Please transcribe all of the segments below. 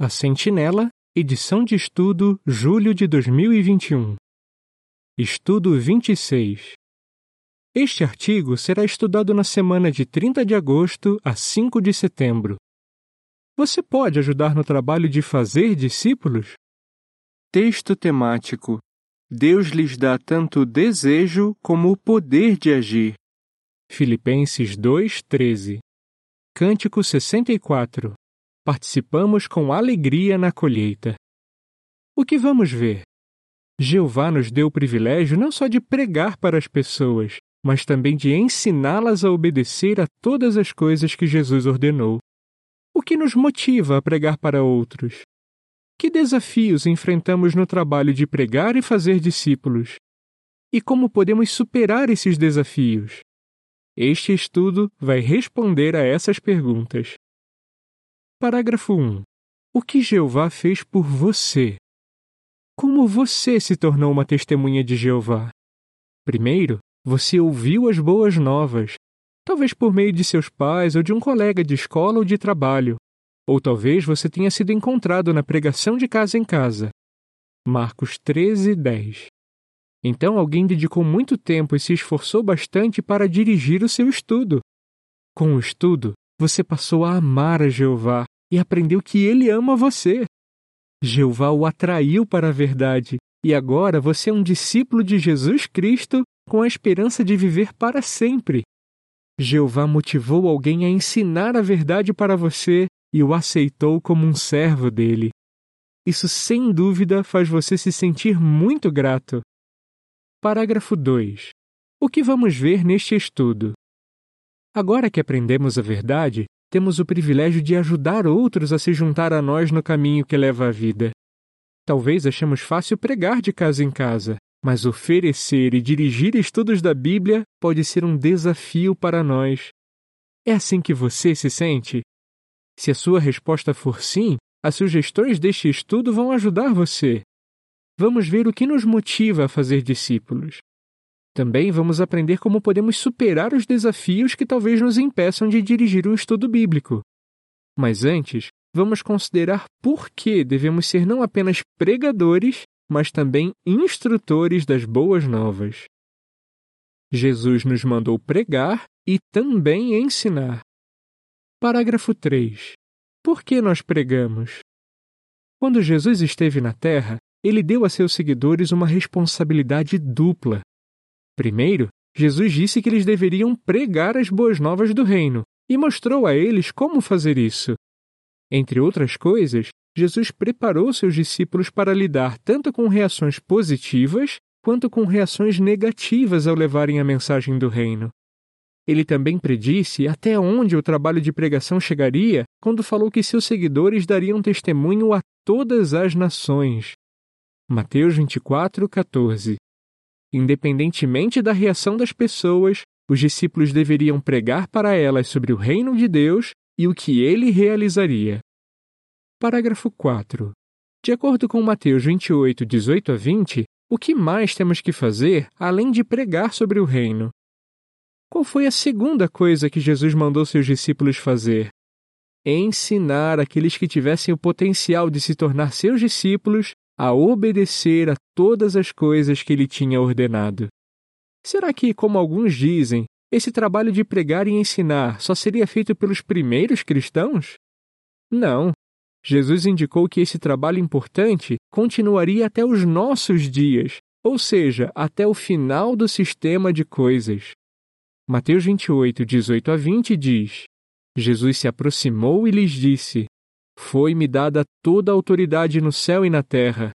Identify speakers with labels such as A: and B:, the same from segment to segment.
A: A Sentinela, edição de estudo, julho de 2021. Estudo 26. Este artigo será estudado na semana de 30 de agosto a 5 de setembro. Você pode ajudar no trabalho de fazer discípulos? Texto temático: Deus lhes dá tanto o desejo como o poder de agir. Filipenses 2:13. Cântico 64. Participamos com alegria na colheita. O que vamos ver? Jeová nos deu o privilégio não só de pregar para as pessoas, mas também de ensiná-las a obedecer a todas as coisas que Jesus ordenou. O que nos motiva a pregar para outros? Que desafios enfrentamos no trabalho de pregar e fazer discípulos? E como podemos superar esses desafios? Este estudo vai responder a essas perguntas. Parágrafo 1. O que Jeová fez por você? Como você se tornou uma testemunha de Jeová? Primeiro, você ouviu as boas novas, talvez por meio de seus pais ou de um colega de escola ou de trabalho, ou talvez você tenha sido encontrado na pregação de casa em casa. Marcos 13, 10. Então alguém dedicou muito tempo e se esforçou bastante para dirigir o seu estudo. Com o estudo, você passou a amar a Jeová e aprendeu que ele ama você. Jeová o atraiu para a verdade e agora você é um discípulo de Jesus Cristo com a esperança de viver para sempre. Jeová motivou alguém a ensinar a verdade para você e o aceitou como um servo dele. Isso sem dúvida faz você se sentir muito grato. Parágrafo 2. O que vamos ver neste estudo? Agora que aprendemos a verdade, temos o privilégio de ajudar outros a se juntar a nós no caminho que leva à vida. Talvez achemos fácil pregar de casa em casa, mas oferecer e dirigir estudos da Bíblia pode ser um desafio para nós. É assim que você se sente? Se a sua resposta for sim, as sugestões deste estudo vão ajudar você. Vamos ver o que nos motiva a fazer discípulos. Também vamos aprender como podemos superar os desafios que talvez nos impeçam de dirigir um estudo bíblico. Mas antes, vamos considerar por que devemos ser não apenas pregadores, mas também instrutores das boas novas. Jesus nos mandou pregar e também ensinar. Parágrafo 3. Por que nós pregamos? Quando Jesus esteve na Terra, ele deu a seus seguidores uma responsabilidade dupla. Primeiro, Jesus disse que eles deveriam pregar as boas novas do reino e mostrou a eles como fazer isso. Entre outras coisas, Jesus preparou seus discípulos para lidar tanto com reações positivas quanto com reações negativas ao levarem a mensagem do reino. Ele também predisse até onde o trabalho de pregação chegaria quando falou que seus seguidores dariam testemunho a todas as nações. Mateus 24, 14. Independentemente da reação das pessoas, os discípulos deveriam pregar para elas sobre o reino de Deus e o que ele realizaria. Parágrafo 4. De acordo com Mateus 28, 18 a 20, o que mais temos que fazer além de pregar sobre o reino? Qual foi a segunda coisa que Jesus mandou seus discípulos fazer? Ensinar aqueles que tivessem o potencial de se tornar seus discípulos a obedecer a todas as coisas que ele tinha ordenado. Será que, como alguns dizem, esse trabalho de pregar e ensinar só seria feito pelos primeiros cristãos? Não. Jesus indicou que esse trabalho importante continuaria até os nossos dias, ou seja, até o final do sistema de coisas. Mateus 28, 18 a 20 diz: Jesus se aproximou e lhes disse: foi-me dada toda a autoridade no céu e na terra.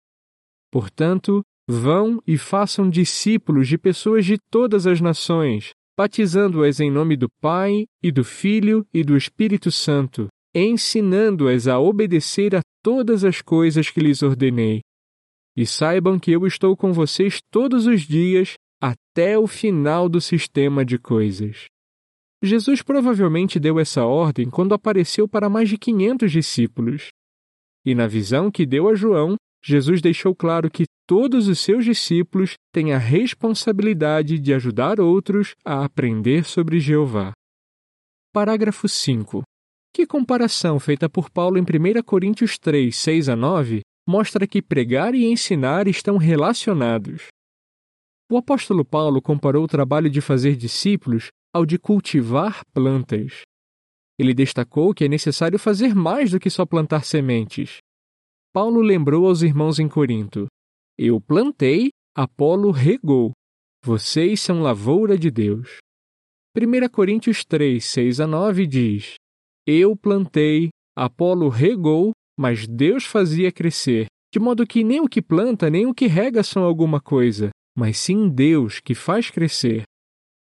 A: Portanto, vão e façam discípulos de pessoas de todas as nações, batizando-as em nome do Pai, e do Filho e do Espírito Santo, ensinando-as a obedecer a todas as coisas que lhes ordenei. E saibam que eu estou com vocês todos os dias até o final do sistema de coisas. Jesus provavelmente deu essa ordem quando apareceu para mais de 500 discípulos. E na visão que deu a João, Jesus deixou claro que todos os seus discípulos têm a responsabilidade de ajudar outros a aprender sobre Jeová. Parágrafo 5. Que comparação feita por Paulo em 1 Coríntios 3, 6 a 9 mostra que pregar e ensinar estão relacionados. O apóstolo Paulo comparou o trabalho de fazer discípulos ao de cultivar plantas. Ele destacou que é necessário fazer mais do que só plantar sementes. Paulo lembrou aos irmãos em Corinto: Eu plantei, Apolo regou. Vocês são lavoura de Deus. 1 Coríntios 3, 6 a 9 diz: Eu plantei, Apolo regou, mas Deus fazia crescer, de modo que nem o que planta nem o que rega são alguma coisa, mas sim Deus que faz crescer.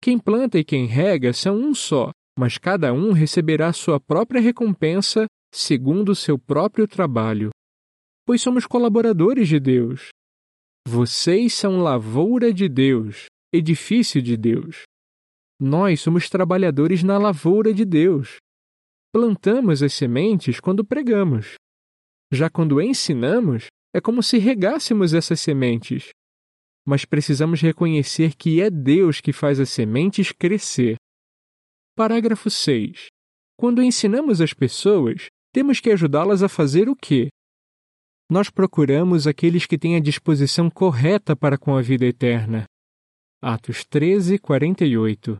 A: Quem planta e quem rega são um só, mas cada um receberá sua própria recompensa segundo o seu próprio trabalho. Pois somos colaboradores de Deus. Vocês são lavoura de Deus, edifício de Deus. Nós somos trabalhadores na lavoura de Deus. Plantamos as sementes quando pregamos. Já quando ensinamos, é como se regássemos essas sementes. Mas precisamos reconhecer que é Deus que faz as sementes crescer. Parágrafo 6. Quando ensinamos as pessoas, temos que ajudá-las a fazer o quê? Nós procuramos aqueles que têm a disposição correta para com a vida eterna. Atos 13, 48.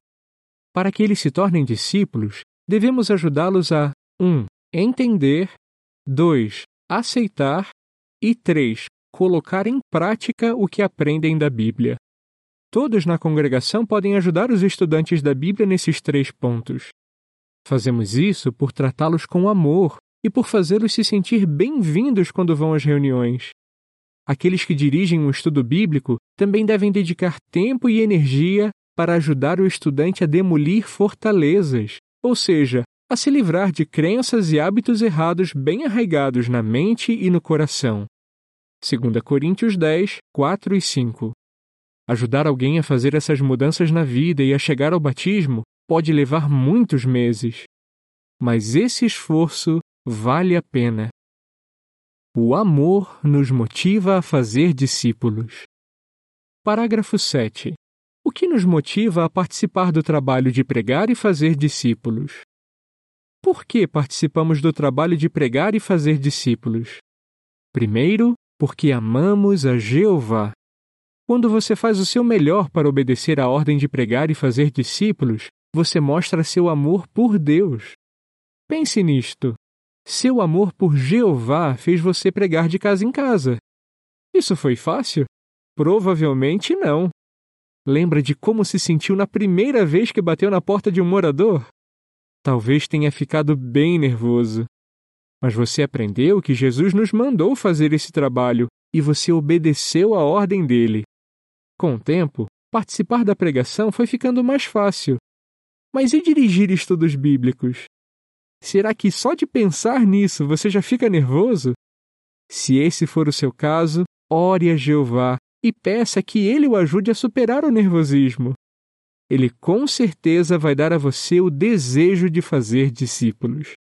A: Para que eles se tornem discípulos, devemos ajudá-los a 1. Um, entender 2. Aceitar e 3. Colocar em prática o que aprendem da Bíblia. Todos na congregação podem ajudar os estudantes da Bíblia nesses três pontos. Fazemos isso por tratá-los com amor e por fazê-los se sentir bem-vindos quando vão às reuniões. Aqueles que dirigem um estudo bíblico também devem dedicar tempo e energia para ajudar o estudante a demolir fortalezas, ou seja, a se livrar de crenças e hábitos errados bem arraigados na mente e no coração. 2 Coríntios 10, 4 e 5. Ajudar alguém a fazer essas mudanças na vida e a chegar ao batismo pode levar muitos meses. Mas esse esforço vale a pena. O amor nos motiva a fazer discípulos. Parágrafo 7. O que nos motiva a participar do trabalho de pregar e fazer discípulos? Por que participamos do trabalho de pregar e fazer discípulos? Primeiro, porque amamos a Jeová. Quando você faz o seu melhor para obedecer à ordem de pregar e fazer discípulos, você mostra seu amor por Deus. Pense nisto. Seu amor por Jeová fez você pregar de casa em casa. Isso foi fácil? Provavelmente não. Lembra de como se sentiu na primeira vez que bateu na porta de um morador? Talvez tenha ficado bem nervoso. Mas você aprendeu que Jesus nos mandou fazer esse trabalho e você obedeceu a ordem dele. Com o tempo, participar da pregação foi ficando mais fácil. Mas e dirigir estudos bíblicos? Será que só de pensar nisso você já fica nervoso? Se esse for o seu caso, ore a Jeová e peça que ele o ajude a superar o nervosismo. Ele com certeza vai dar a você o desejo de fazer discípulos.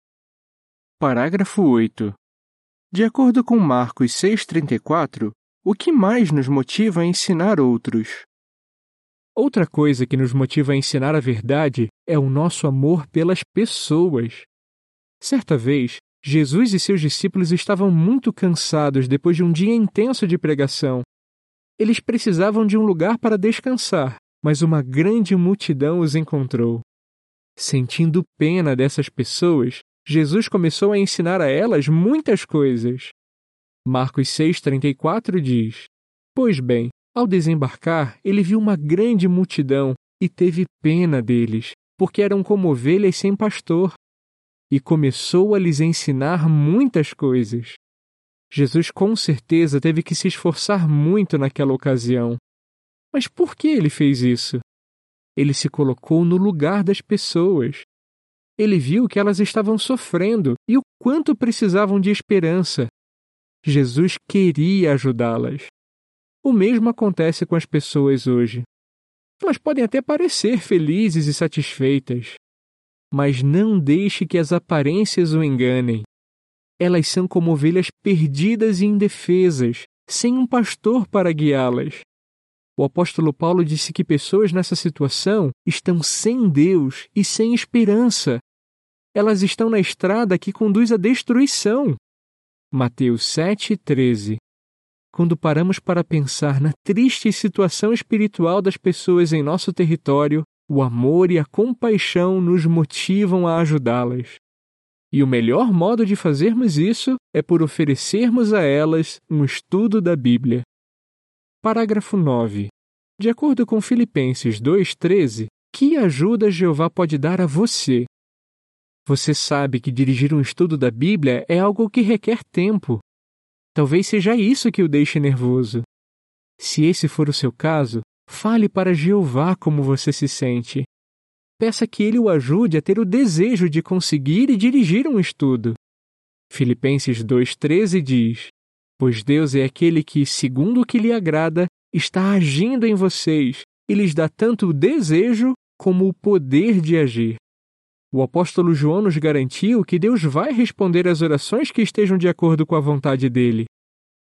A: Parágrafo 8. De acordo com Marcos 6,34, o que mais nos motiva a ensinar outros? Outra coisa que nos motiva a ensinar a verdade é o nosso amor pelas pessoas. Certa vez, Jesus e seus discípulos estavam muito cansados depois de um dia intenso de pregação eles precisavam de um lugar para descansar, mas uma grande multidão os encontrou. Sentindo pena dessas pessoas, Jesus começou a ensinar a elas muitas coisas. Marcos 6,34 diz: Pois bem, ao desembarcar, ele viu uma grande multidão e teve pena deles, porque eram como ovelhas sem pastor, e começou a lhes ensinar muitas coisas. Jesus com certeza teve que se esforçar muito naquela ocasião. Mas por que ele fez isso? Ele se colocou no lugar das pessoas. Ele viu que elas estavam sofrendo e o quanto precisavam de esperança. Jesus queria ajudá-las. O mesmo acontece com as pessoas hoje. Elas podem até parecer felizes e satisfeitas, mas não deixe que as aparências o enganem elas são como ovelhas perdidas e indefesas, sem um pastor para guiá-las. O apóstolo Paulo disse que pessoas nessa situação estão sem Deus e sem esperança. Elas estão na estrada que conduz à destruição. Mateus 7:13. Quando paramos para pensar na triste situação espiritual das pessoas em nosso território, o amor e a compaixão nos motivam a ajudá-las. E o melhor modo de fazermos isso é por oferecermos a elas um estudo da Bíblia. Parágrafo 9. De acordo com Filipenses 2,13, que ajuda Jeová pode dar a você? Você sabe que dirigir um estudo da Bíblia é algo que requer tempo. Talvez seja isso que o deixe nervoso. Se esse for o seu caso, fale para Jeová como você se sente. Peça que ele o ajude a ter o desejo de conseguir e dirigir um estudo. Filipenses 2,13 diz: Pois Deus é aquele que, segundo o que lhe agrada, está agindo em vocês e lhes dá tanto o desejo como o poder de agir. O apóstolo João nos garantiu que Deus vai responder às orações que estejam de acordo com a vontade dele.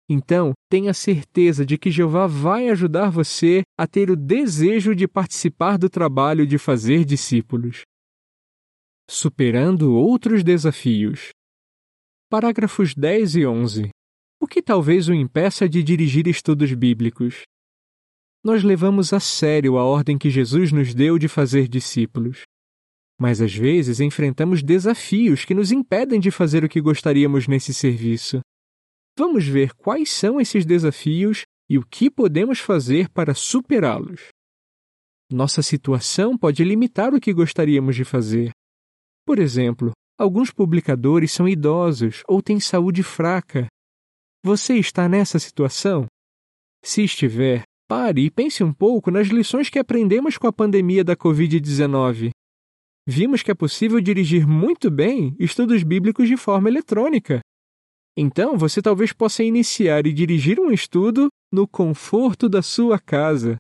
A: Então, tenha certeza de que Jeová vai ajudar você a ter o desejo de participar do trabalho de fazer discípulos. Superando outros desafios. Parágrafos 10 e 11 o que talvez o impeça de dirigir estudos bíblicos. Nós levamos a sério a ordem que Jesus nos deu de fazer discípulos. Mas às vezes enfrentamos desafios que nos impedem de fazer o que gostaríamos nesse serviço. Vamos ver quais são esses desafios e o que podemos fazer para superá-los. Nossa situação pode limitar o que gostaríamos de fazer. Por exemplo, alguns publicadores são idosos ou têm saúde fraca você está nessa situação? Se estiver, pare e pense um pouco nas lições que aprendemos com a pandemia da Covid-19. Vimos que é possível dirigir muito bem estudos bíblicos de forma eletrônica. Então, você talvez possa iniciar e dirigir um estudo no conforto da sua casa.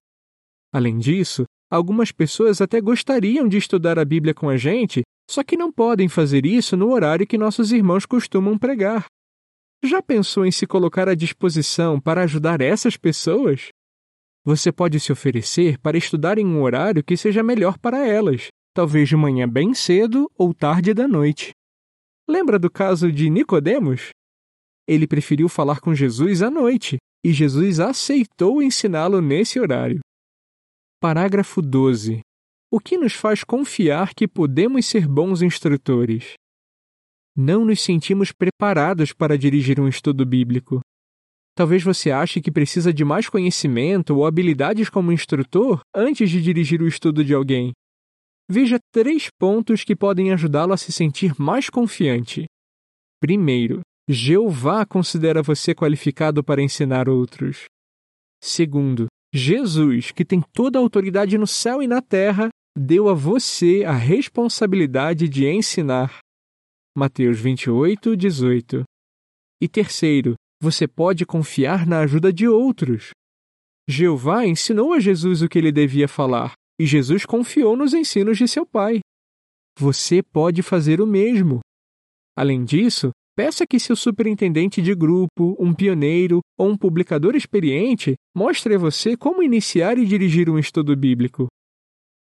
A: Além disso, algumas pessoas até gostariam de estudar a Bíblia com a gente, só que não podem fazer isso no horário que nossos irmãos costumam pregar. Já pensou em se colocar à disposição para ajudar essas pessoas? Você pode se oferecer para estudar em um horário que seja melhor para elas, talvez de manhã bem cedo ou tarde da noite. Lembra do caso de Nicodemos? Ele preferiu falar com Jesus à noite, e Jesus aceitou ensiná-lo nesse horário. Parágrafo 12. O que nos faz confiar que podemos ser bons instrutores? não nos sentimos preparados para dirigir um estudo bíblico. Talvez você ache que precisa de mais conhecimento ou habilidades como instrutor antes de dirigir o estudo de alguém. Veja três pontos que podem ajudá-lo a se sentir mais confiante. Primeiro, Jeová considera você qualificado para ensinar outros. Segundo, Jesus, que tem toda a autoridade no céu e na terra, deu a você a responsabilidade de ensinar. Mateus 28, 18. E terceiro, você pode confiar na ajuda de outros. Jeová ensinou a Jesus o que ele devia falar, e Jesus confiou nos ensinos de seu Pai. Você pode fazer o mesmo. Além disso, peça que seu superintendente de grupo, um pioneiro ou um publicador experiente mostre a você como iniciar e dirigir um estudo bíblico.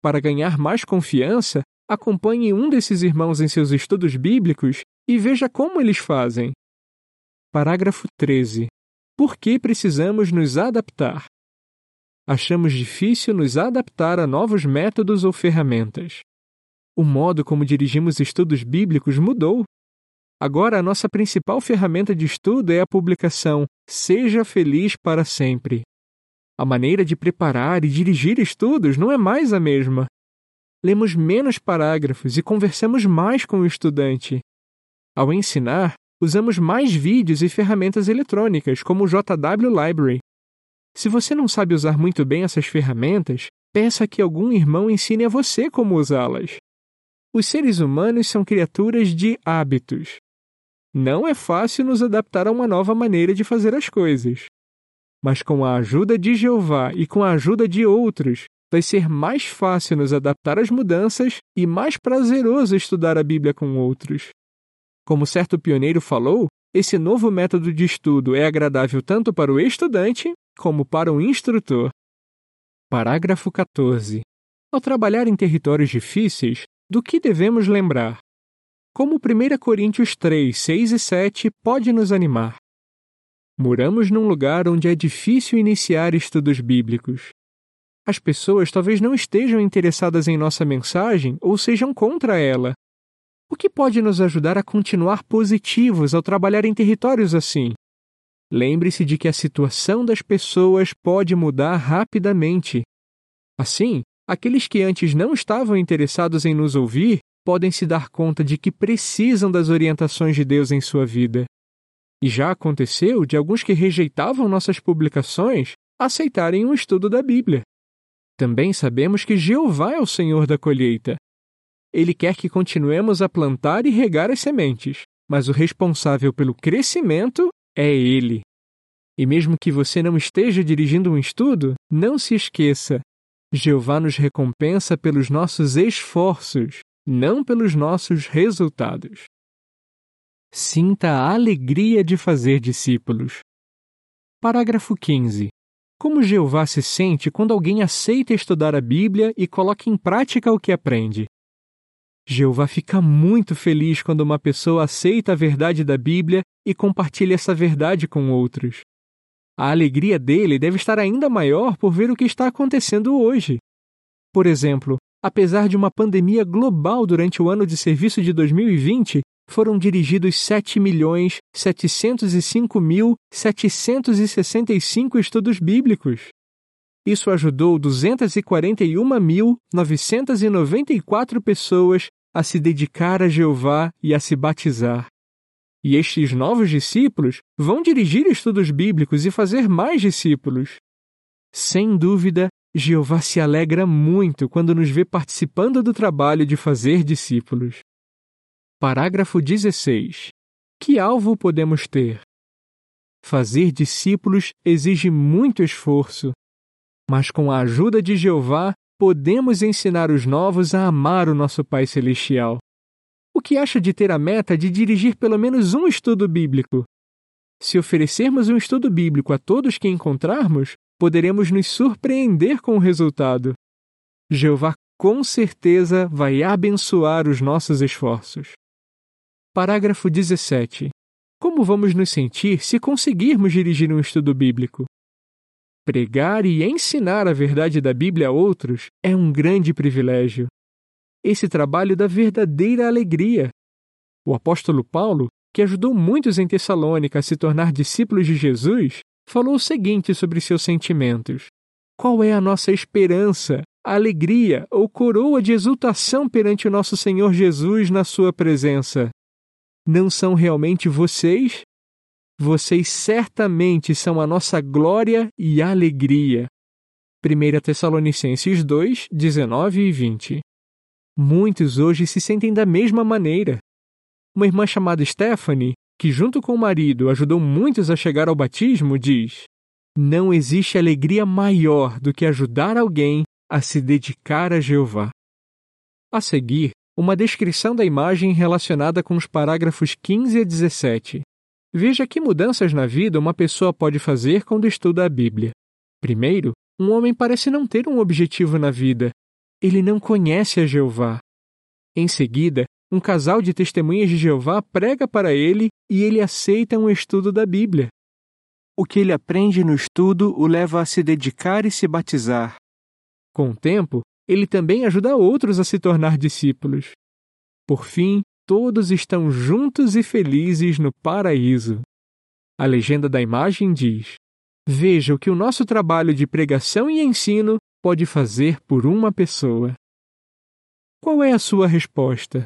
A: Para ganhar mais confiança, acompanhe um desses irmãos em seus estudos bíblicos e veja como eles fazem. Parágrafo 13. Por que precisamos nos adaptar? Achamos difícil nos adaptar a novos métodos ou ferramentas. O modo como dirigimos estudos bíblicos mudou. Agora, a nossa principal ferramenta de estudo é a publicação Seja Feliz para Sempre. A maneira de preparar e dirigir estudos não é mais a mesma lemos menos parágrafos e conversamos mais com o estudante. Ao ensinar, usamos mais vídeos e ferramentas eletrônicas, como o JW Library. Se você não sabe usar muito bem essas ferramentas, peça que algum irmão ensine a você como usá-las. Os seres humanos são criaturas de hábitos. Não é fácil nos adaptar a uma nova maneira de fazer as coisas. Mas com a ajuda de Jeová e com a ajuda de outros, vai ser mais fácil nos adaptar às mudanças e mais prazeroso estudar a Bíblia com outros. Como certo pioneiro falou, esse novo método de estudo é agradável tanto para o estudante como para o instrutor. Parágrafo 14. Ao trabalhar em territórios difíceis, do que devemos lembrar? como 1 Coríntios 3, 6 e 7 pode nos animar. Moramos num lugar onde é difícil iniciar estudos bíblicos. As pessoas talvez não estejam interessadas em nossa mensagem ou sejam contra ela. O que pode nos ajudar a continuar positivos ao trabalhar em territórios assim? Lembre-se de que a situação das pessoas pode mudar rapidamente. Assim, aqueles que antes não estavam interessados em nos ouvir podem se dar conta de que precisam das orientações de Deus em sua vida. E já aconteceu de alguns que rejeitavam nossas publicações aceitarem um estudo da Bíblia. Também sabemos que Jeová é o Senhor da colheita. Ele quer que continuemos a plantar e regar as sementes, mas o responsável pelo crescimento é Ele. E mesmo que você não esteja dirigindo um estudo, não se esqueça: Jeová nos recompensa pelos nossos esforços, não pelos nossos resultados. Sinta a alegria de fazer discípulos. Parágrafo 15. Como Jeová se sente quando alguém aceita estudar a Bíblia e coloca em prática o que aprende? Jeová fica muito feliz quando uma pessoa aceita a verdade da Bíblia e compartilha essa verdade com outros. A alegria dele deve estar ainda maior por ver o que está acontecendo hoje. Por exemplo, apesar de uma pandemia global durante o ano de serviço de 2020, foram dirigidos 7.705.765 estudos bíblicos. Isso ajudou 241.994 pessoas a se dedicar a Jeová e a se batizar. E estes novos discípulos vão dirigir estudos bíblicos e fazer mais discípulos. Sem dúvida, Jeová se alegra muito quando nos vê participando do trabalho de fazer discípulos. Parágrafo 16. Que alvo podemos ter? Fazer discípulos exige muito esforço, mas com a ajuda de Jeová podemos ensinar os novos a amar o nosso Pai Celestial. O que acha de ter a meta de dirigir pelo menos um estudo bíblico? Se oferecermos um estudo bíblico a todos que encontrarmos, poderemos nos surpreender com o resultado. Jeová com certeza vai abençoar os nossos esforços. Parágrafo 17. Como vamos nos sentir se conseguirmos dirigir um estudo bíblico? Pregar e ensinar a verdade da Bíblia a outros é um grande privilégio. Esse trabalho dá verdadeira alegria. O apóstolo Paulo, que ajudou muitos em Tessalônica a se tornar discípulos de Jesus, falou o seguinte sobre seus sentimentos: Qual é a nossa esperança, alegria ou coroa de exultação perante o nosso Senhor Jesus na Sua presença? não são realmente vocês? Vocês certamente são a nossa glória e alegria. 1 Tessalonicenses 2, 19 e 20. Muitos hoje se sentem da mesma maneira. Uma irmã chamada Stephanie, que junto com o marido ajudou muitos a chegar ao batismo, diz: Não existe alegria maior do que ajudar alguém a se dedicar a Jeová. A seguir, uma descrição da imagem relacionada com os parágrafos 15 a 17. Veja que mudanças na vida uma pessoa pode fazer quando estuda a Bíblia. Primeiro, um homem parece não ter um objetivo na vida. Ele não conhece a Jeová. Em seguida, um casal de testemunhas de Jeová prega para ele e ele aceita um estudo da Bíblia. O que ele aprende no estudo o leva a se dedicar e se batizar. Com o tempo, ele também ajuda outros a se tornar discípulos. Por fim, todos estão juntos e felizes no paraíso. A legenda da imagem diz: Veja o que o nosso trabalho de pregação e ensino pode fazer por uma pessoa. Qual é a sua resposta?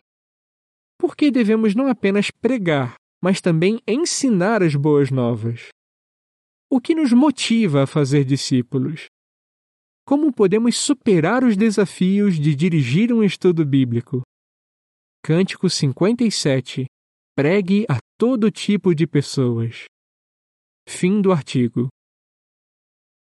A: Por que devemos não apenas pregar, mas também ensinar as boas novas? O que nos motiva a fazer discípulos? Como podemos superar os desafios de dirigir um estudo bíblico? Cântico 57 Pregue a todo tipo de pessoas. Fim do artigo.